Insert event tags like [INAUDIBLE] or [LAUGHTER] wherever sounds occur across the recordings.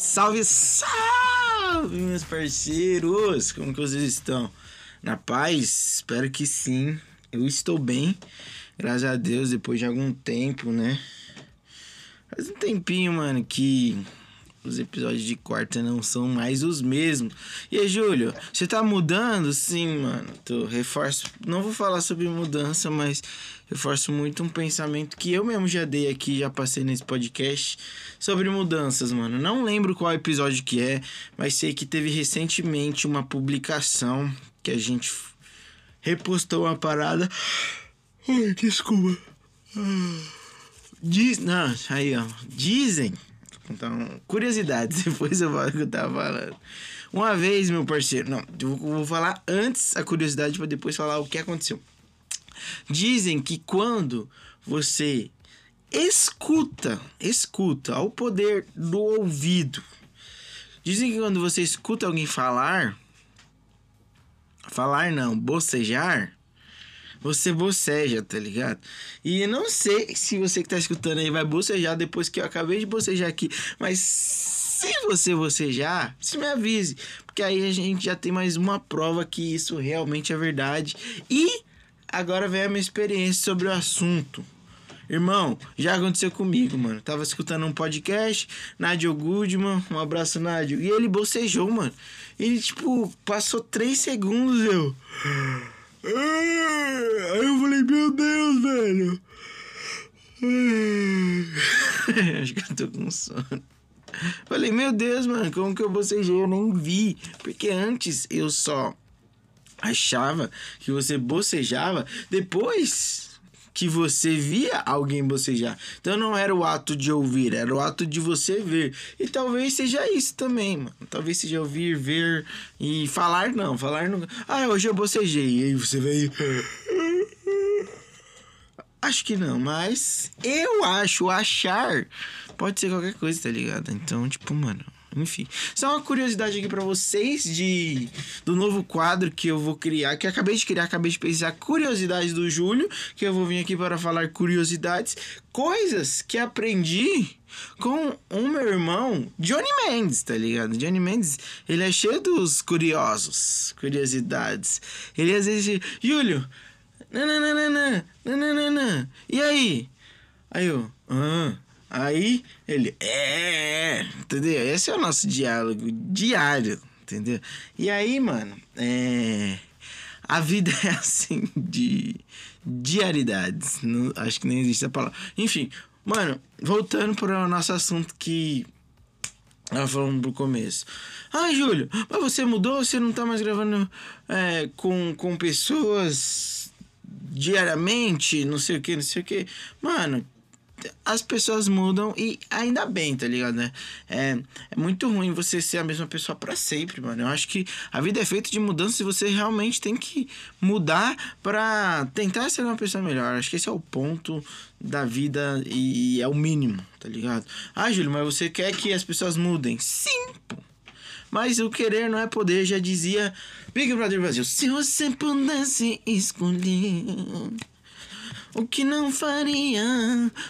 Salve, salve, meus parceiros! Como que vocês estão? Na paz? Espero que sim. Eu estou bem, graças a Deus, depois de algum tempo, né? Faz um tempinho, mano, que os episódios de quarta não são mais os mesmos. E aí, Júlio, você tá mudando? Sim, mano. Tô reforço. Não vou falar sobre mudança, mas reforço muito um pensamento que eu mesmo já dei aqui, já passei nesse podcast sobre mudanças, mano. Não lembro qual episódio que é, mas sei que teve recentemente uma publicação que a gente repostou uma parada. Ai, desculpa. Diz, não, aí ó, dizem então, curiosidades, [LAUGHS] depois eu falo o que eu tava falando. Uma vez, meu parceiro, não, eu vou falar antes a curiosidade para depois falar o que aconteceu. Dizem que quando você escuta, escuta ao poder do ouvido. Dizem que quando você escuta alguém falar, falar não, bocejar, você boceja, tá ligado? E eu não sei se você que tá escutando aí vai bocejar depois que eu acabei de bocejar aqui, mas se você bocejar, se me avise, porque aí a gente já tem mais uma prova que isso realmente é verdade. E agora vem a minha experiência sobre o assunto. Irmão, já aconteceu comigo, mano. Tava escutando um podcast, Nádio Goodman, um abraço, Nádio. E ele bocejou, mano. Ele, tipo, passou três segundos, eu. Aí eu falei, meu Deus, velho. [LAUGHS] Acho que eu tô com sono. Falei, meu Deus, mano, como que eu bocejei? Eu nem vi. Porque antes eu só achava que você bocejava depois que você via alguém bocejar. Então não era o ato de ouvir, era o ato de você ver. E talvez seja isso também, mano. Talvez seja ouvir, ver e falar não. Falar não. Ah, hoje eu bocejei. E aí você veio. Acho que não, mas eu acho, achar pode ser qualquer coisa, tá ligado? Então, tipo, mano, enfim. Só uma curiosidade aqui para vocês de do novo quadro que eu vou criar, que acabei de criar, acabei de pensar curiosidades do Júlio, que eu vou vir aqui para falar curiosidades, coisas que aprendi com o meu irmão Johnny Mendes, tá ligado? Johnny Mendes, ele é cheio dos curiosos, curiosidades. Ele às vezes, Júlio, nananana, nananana, e aí? Aí eu, ah, Aí ele, é, entendeu? Esse é o nosso diálogo diário, entendeu? E aí, mano, é. A vida [LAUGHS] é assim, de diaridades. Não, acho que nem existe a palavra. Enfim, mano, voltando para o nosso assunto que ela falou no começo. Ai, Júlio, mas você mudou? Você não tá mais gravando é, com, com pessoas diariamente? Não sei o que, não sei o que. Mano, as pessoas mudam e ainda bem, tá ligado, né? É, é muito ruim você ser a mesma pessoa para sempre, mano. Eu acho que a vida é feita de mudança e você realmente tem que mudar para tentar ser uma pessoa melhor. Acho que esse é o ponto da vida e é o mínimo, tá ligado? Ah, Júlio, mas você quer que as pessoas mudem? Sim. Mas o querer não é poder, já dizia Big Brother Brasil. Se você pudesse escolher o que não faria,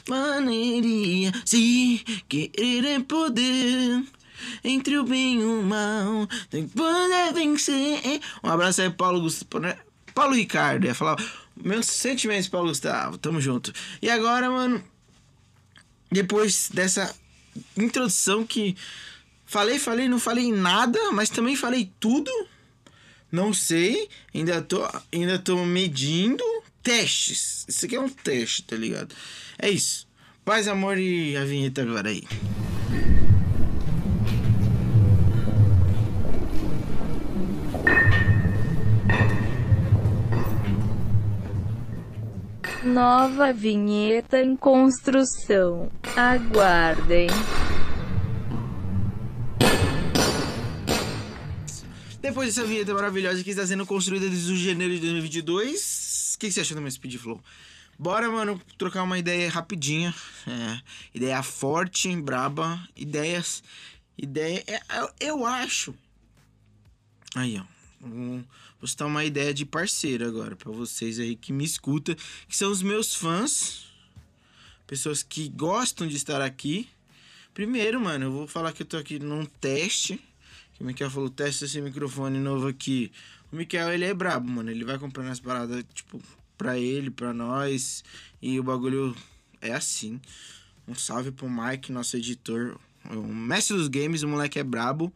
maneiria se querer é poder. Entre o bem e o mal, tem poder vencer. Um abraço aí, Paulo Gustavo. Né? Paulo Ricardo, ia falar. Meus sentimentos, Paulo Gustavo. Tamo junto. E agora, mano, depois dessa introdução que falei, falei, não falei nada, mas também falei tudo. Não sei, ainda tô, ainda tô medindo testes. Isso aqui é um teste, tá ligado? É isso. Paz, amor e a vinheta agora aí. Nova vinheta em construção. Aguardem. Depois dessa vinheta maravilhosa que está sendo construída desde o janeiro de 2022, o que, você achou do meu Speed Flow? Bora, mano, trocar uma ideia rapidinha. É, ideia forte, braba. Ideias. Ideia. é, eu, eu acho. Aí, ó. Vou vou citar uma ideia de parceiro agora pra vocês aí que me escuta, que são os meus fãs, pessoas que gostam de estar aqui. Primeiro, mano, eu vou falar que eu tô aqui num teste. Que o Miquel falou, testa esse microfone novo aqui. O Miquel, ele é brabo, mano. Ele vai comprando as paradas, tipo, pra ele, pra nós. E o bagulho é assim. Um salve pro Mike, nosso editor. O mestre dos games, o moleque é brabo.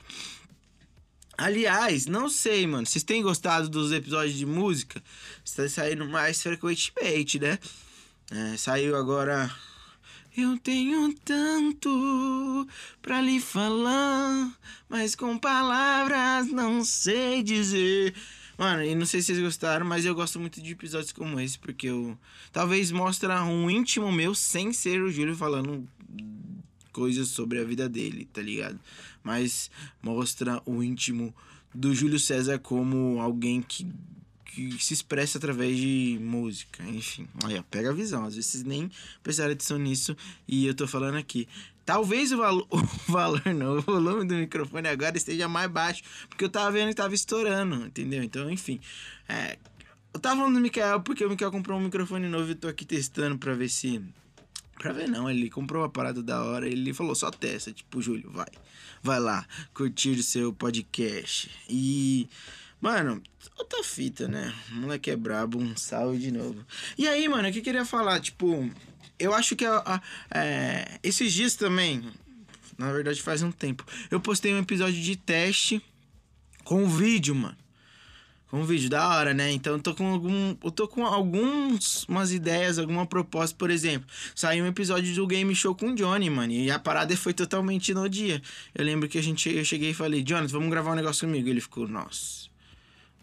Aliás, não sei, mano. Vocês têm gostado dos episódios de música? Está saindo mais frequentemente, né? É, saiu agora. Eu tenho tanto pra lhe falar, mas com palavras não sei dizer. Mano, e não sei se vocês gostaram, mas eu gosto muito de episódios como esse, porque eu. Talvez mostra um íntimo meu sem ser o Júlio falando coisas sobre a vida dele, tá ligado? Mas mostra o íntimo do Júlio César como alguém que, que se expressa através de música, enfim. Olha, pega a visão, às vezes nem prestaram atenção nisso e eu tô falando aqui. Talvez o, valo, [LAUGHS] o valor, não, o volume do microfone agora esteja mais baixo, porque eu tava vendo que tava estourando, entendeu? Então, enfim. É, eu tava falando do Mikael porque o Mikael comprou um microfone novo e eu tô aqui testando pra ver se Pra ver não, ele comprou uma parada da hora, ele falou só testa, tipo, Júlio, vai. Vai lá, curtir o seu podcast. E, mano, outra fita, né? O moleque é brabo, um salve de novo. E aí, mano, o que eu queria falar? Tipo, eu acho que a, a, é, esses dias também, na verdade faz um tempo, eu postei um episódio de teste com vídeo, mano um vídeo da hora, né? Então eu tô com algum. Eu tô com algumas umas ideias, alguma proposta, por exemplo. Saiu um episódio do Game Show com o Johnny, mano. E a parada foi totalmente no dia. Eu lembro que a gente, eu cheguei e falei, Johnny, vamos gravar um negócio comigo. Ele ficou, nossa,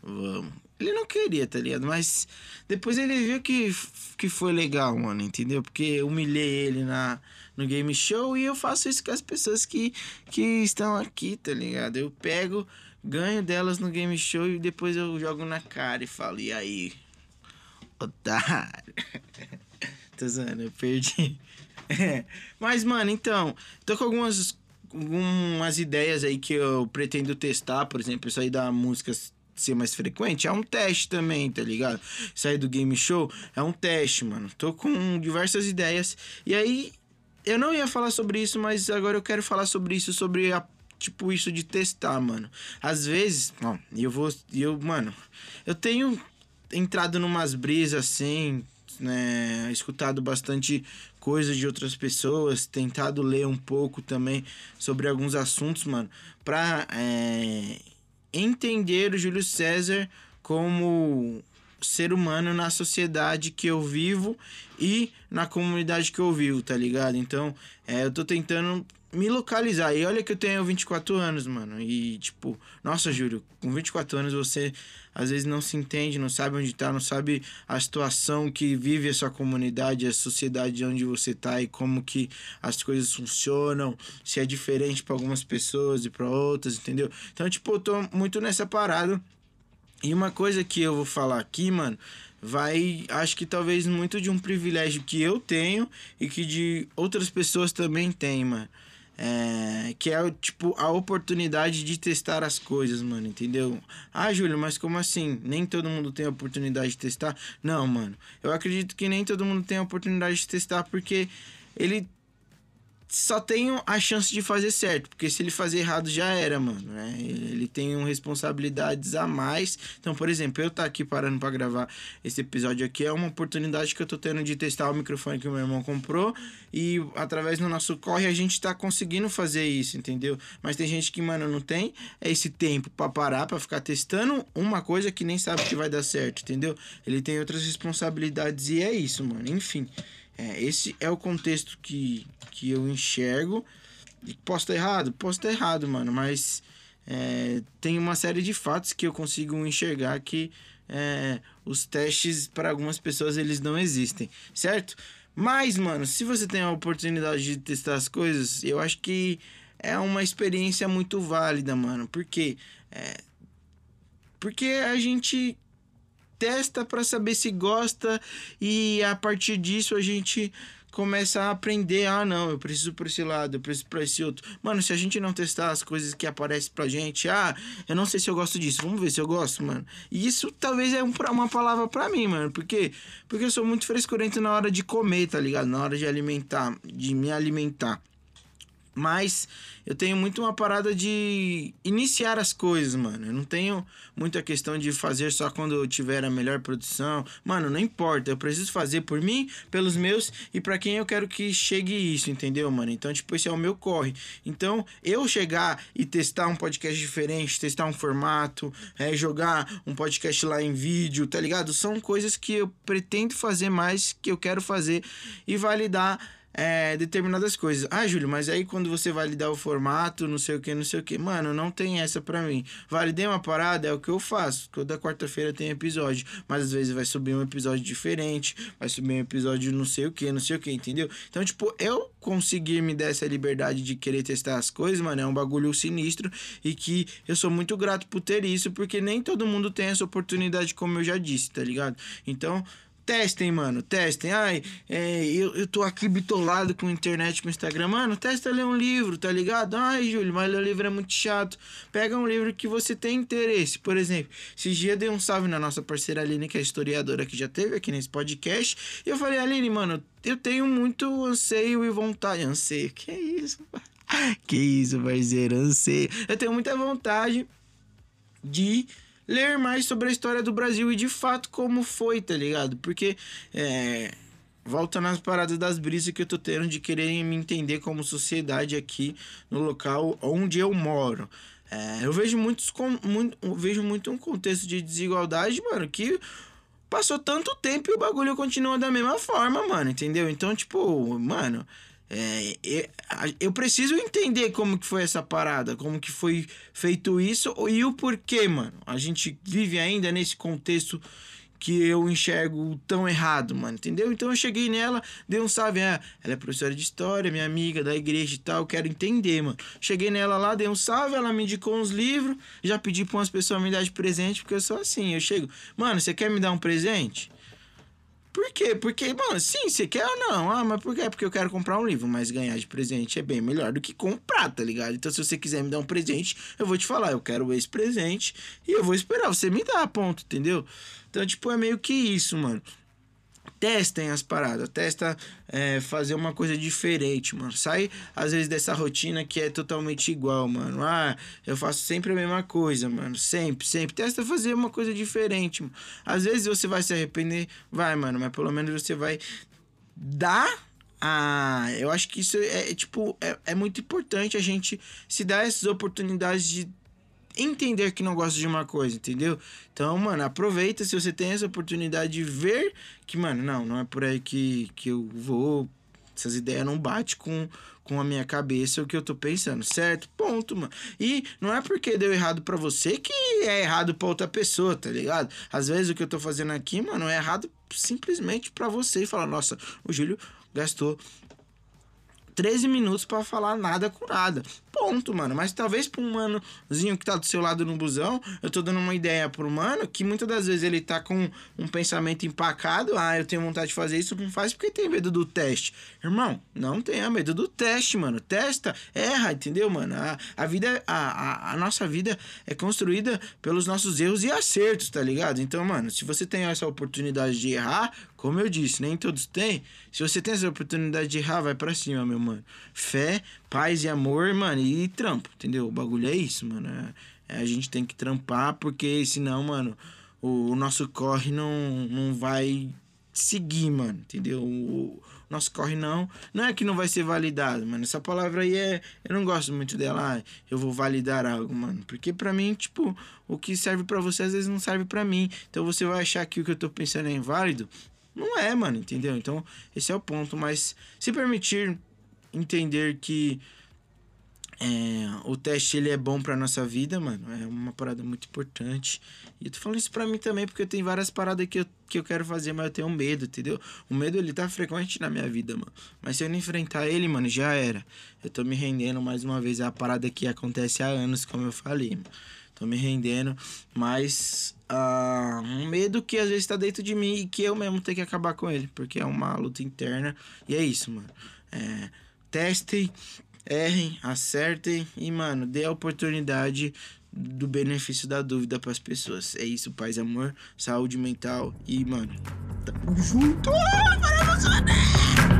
vamos. Ele não queria, tá ligado? Mas depois ele viu que, que foi legal, mano, entendeu? Porque eu humilhei ele na, no game show e eu faço isso com as pessoas que, que estão aqui, tá ligado? Eu pego ganho delas no game show e depois eu jogo na cara e falo, e aí? Otário. [LAUGHS] Tô zoando, eu perdi. [LAUGHS] Mas, mano, então, tô com algumas, algumas ideias aí que eu pretendo testar, por exemplo, isso aí da música ser mais frequente, é um teste também, tá ligado? Sair do game show é um teste, mano. Tô com diversas ideias. E aí, eu não ia falar sobre isso, mas agora eu quero falar sobre isso, sobre a tipo isso de testar, mano. Às vezes, ó, eu vou. Eu, mano, eu tenho entrado numas brisas assim, né? Escutado bastante coisas de outras pessoas, tentado ler um pouco também sobre alguns assuntos, mano, pra é, entender o Júlio César como ser humano na sociedade que eu vivo e na comunidade que eu vivo, tá ligado? Então, é, eu tô tentando me localizar. E olha que eu tenho 24 anos, mano. E tipo, nossa, Júlio, com 24 anos você às vezes não se entende, não sabe onde tá, não sabe a situação que vive a sua comunidade, a sociedade onde você tá e como que as coisas funcionam, se é diferente para algumas pessoas e para outras, entendeu? Então, tipo, eu tô muito nessa parada. E uma coisa que eu vou falar aqui, mano, vai, acho que talvez muito de um privilégio que eu tenho e que de outras pessoas também têm, mano. É, que é tipo a oportunidade de testar as coisas, mano, entendeu? Ah, Júlio, mas como assim? Nem todo mundo tem a oportunidade de testar? Não, mano. Eu acredito que nem todo mundo tem a oportunidade de testar porque ele só tem a chance de fazer certo, porque se ele fazer errado já era, mano, né? Ele tem um responsabilidades a mais. Então, por exemplo, eu tá aqui parando para gravar esse episódio aqui é uma oportunidade que eu tô tendo de testar o microfone que o meu irmão comprou e através do nosso corre a gente tá conseguindo fazer isso, entendeu? Mas tem gente que, mano, não tem esse tempo para parar para ficar testando uma coisa que nem sabe que vai dar certo, entendeu? Ele tem outras responsabilidades e é isso, mano. Enfim, é, esse é o contexto que, que eu enxergo. E posso estar errado? Posso estar errado, mano, mas é, tem uma série de fatos que eu consigo enxergar que é, os testes para algumas pessoas eles não existem, certo? Mas, mano, se você tem a oportunidade de testar as coisas, eu acho que é uma experiência muito válida, mano. Porque, é, porque a gente testa para saber se gosta e a partir disso a gente começa a aprender, ah, não, eu preciso por esse lado, eu preciso por esse outro. Mano, se a gente não testar as coisas que aparecem pra gente, ah, eu não sei se eu gosto disso, vamos ver se eu gosto, mano. E isso talvez é um, uma palavra pra mim, mano, porque porque eu sou muito frescurento na hora de comer, tá ligado? Na hora de alimentar, de me alimentar. Mas eu tenho muito uma parada de iniciar as coisas, mano. Eu não tenho muita questão de fazer só quando eu tiver a melhor produção. Mano, não importa. Eu preciso fazer por mim, pelos meus e para quem eu quero que chegue isso, entendeu, mano? Então, tipo, esse é o meu corre. Então, eu chegar e testar um podcast diferente, testar um formato, é, jogar um podcast lá em vídeo, tá ligado? São coisas que eu pretendo fazer mais, que eu quero fazer e validar é, determinadas coisas. Ah, Júlio, mas aí quando você validar o formato, não sei o que, não sei o que. Mano, não tem essa pra mim. Validei uma parada, é o que eu faço. Toda quarta-feira tem episódio. Mas às vezes vai subir um episódio diferente, vai subir um episódio não sei o que, não sei o que, entendeu? Então, tipo, eu conseguir me dar essa liberdade de querer testar as coisas, mano, é um bagulho sinistro e que eu sou muito grato por ter isso, porque nem todo mundo tem essa oportunidade, como eu já disse, tá ligado? Então, Testem, mano, testem. Ai, é, eu, eu tô aqui bitolado com internet, com Instagram. Mano, testa ler um livro, tá ligado? Ai, Júlio, mas ler um livro é muito chato. Pega um livro que você tem interesse. Por exemplo, esses dias dei um salve na nossa parceira Aline, que é historiadora que já teve aqui nesse podcast. E eu falei, Aline, mano, eu tenho muito anseio e vontade. Anseio, que isso? [LAUGHS] Que isso, parceiro, anseio. Eu tenho muita vontade de ler mais sobre a história do Brasil e de fato como foi, tá ligado? Porque é, volta nas paradas das brisas que eu tô tendo de quererem me entender como sociedade aqui no local onde eu moro. É, eu vejo muitos muito, vejo muito um contexto de desigualdade, mano, que passou tanto tempo e o bagulho continua da mesma forma, mano, entendeu? Então, tipo, mano, é, eu preciso entender como que foi essa parada, como que foi feito isso e o porquê, mano. A gente vive ainda nesse contexto que eu enxergo tão errado, mano, entendeu? Então eu cheguei nela, dei um salve, ah, ela é professora de história, minha amiga da igreja e tal, quero entender, mano. Cheguei nela lá, dei um salve, ela me indicou uns livros, já pedi pra umas pessoas me dar de presente, porque eu sou assim, eu chego, mano, você quer me dar um presente? Por quê? Porque, mano, sim, você quer ou não? Ah, mas por quê? Porque eu quero comprar um livro, mas ganhar de presente é bem melhor do que comprar, tá ligado? Então, se você quiser me dar um presente, eu vou te falar, eu quero esse presente e eu vou esperar você me dar, ponto, entendeu? Então, tipo, é meio que isso, mano testem as paradas, testa é, fazer uma coisa diferente, mano. Sai às vezes dessa rotina que é totalmente igual, mano. Ah, eu faço sempre a mesma coisa, mano. Sempre, sempre. Testa fazer uma coisa diferente, mano. Às vezes você vai se arrepender, vai, mano, mas pelo menos você vai dar ah, eu acho que isso é, é tipo, é, é muito importante a gente se dar essas oportunidades de entender que não gosta de uma coisa, entendeu? Então, mano, aproveita se você tem essa oportunidade de ver que, mano, não, não é por aí que, que eu vou. Essas ideias não batem com, com a minha cabeça o que eu tô pensando, certo? Ponto, mano. E não é porque deu errado para você que é errado pra outra pessoa, tá ligado? Às vezes o que eu tô fazendo aqui, mano, é errado simplesmente para você e falar, nossa, o Júlio gastou 13 minutos para falar nada com nada. Ponto, mano. Mas talvez pra um manozinho que tá do seu lado no busão, eu tô dando uma ideia pro mano que muitas das vezes ele tá com um pensamento empacado. Ah, eu tenho vontade de fazer isso, não faz porque tem medo do teste. Irmão, não tenha medo do teste, mano. Testa, erra, entendeu, mano? A, a vida, a, a, a nossa vida é construída pelos nossos erros e acertos, tá ligado? Então, mano, se você tem essa oportunidade de errar, como eu disse, nem todos têm. Se você tem essa oportunidade de errar, vai pra cima, meu mano. Fé, paz e amor, mano, e trampo, entendeu? O bagulho é isso, mano. É, é, a gente tem que trampar, porque senão, mano, o, o, nosso corre não, não vai seguir, mano, entendeu? O, o, nosso corre não. Não é que não vai ser validado, mano. Essa palavra aí é. Eu não gosto muito dela. Ah, eu vou validar algo, mano. Porque pra mim, tipo, o que serve para você às vezes não serve para mim. Então você vai achar que o que eu tô pensando é inválido. Não é, mano, entendeu? Então, esse é o ponto. Mas se permitir entender que é, o teste ele é bom pra nossa vida, mano. É uma parada muito importante. E eu tô falando isso pra mim também, porque eu tenho várias paradas que eu, que eu quero fazer, mas eu tenho medo, entendeu? O medo ele tá frequente na minha vida, mano. Mas se eu não enfrentar ele, mano, já era. Eu tô me rendendo mais uma vez. A parada que acontece há anos, como eu falei, mano. tô me rendendo, mas ah, um medo que às vezes tá dentro de mim e que eu mesmo tenho que acabar com ele, porque é uma luta interna e é isso, mano. É, testem, errem, acertem e, mano, dê a oportunidade do benefício da dúvida para as pessoas. É isso, paz, amor, saúde mental e, mano, tamo junto! Ah,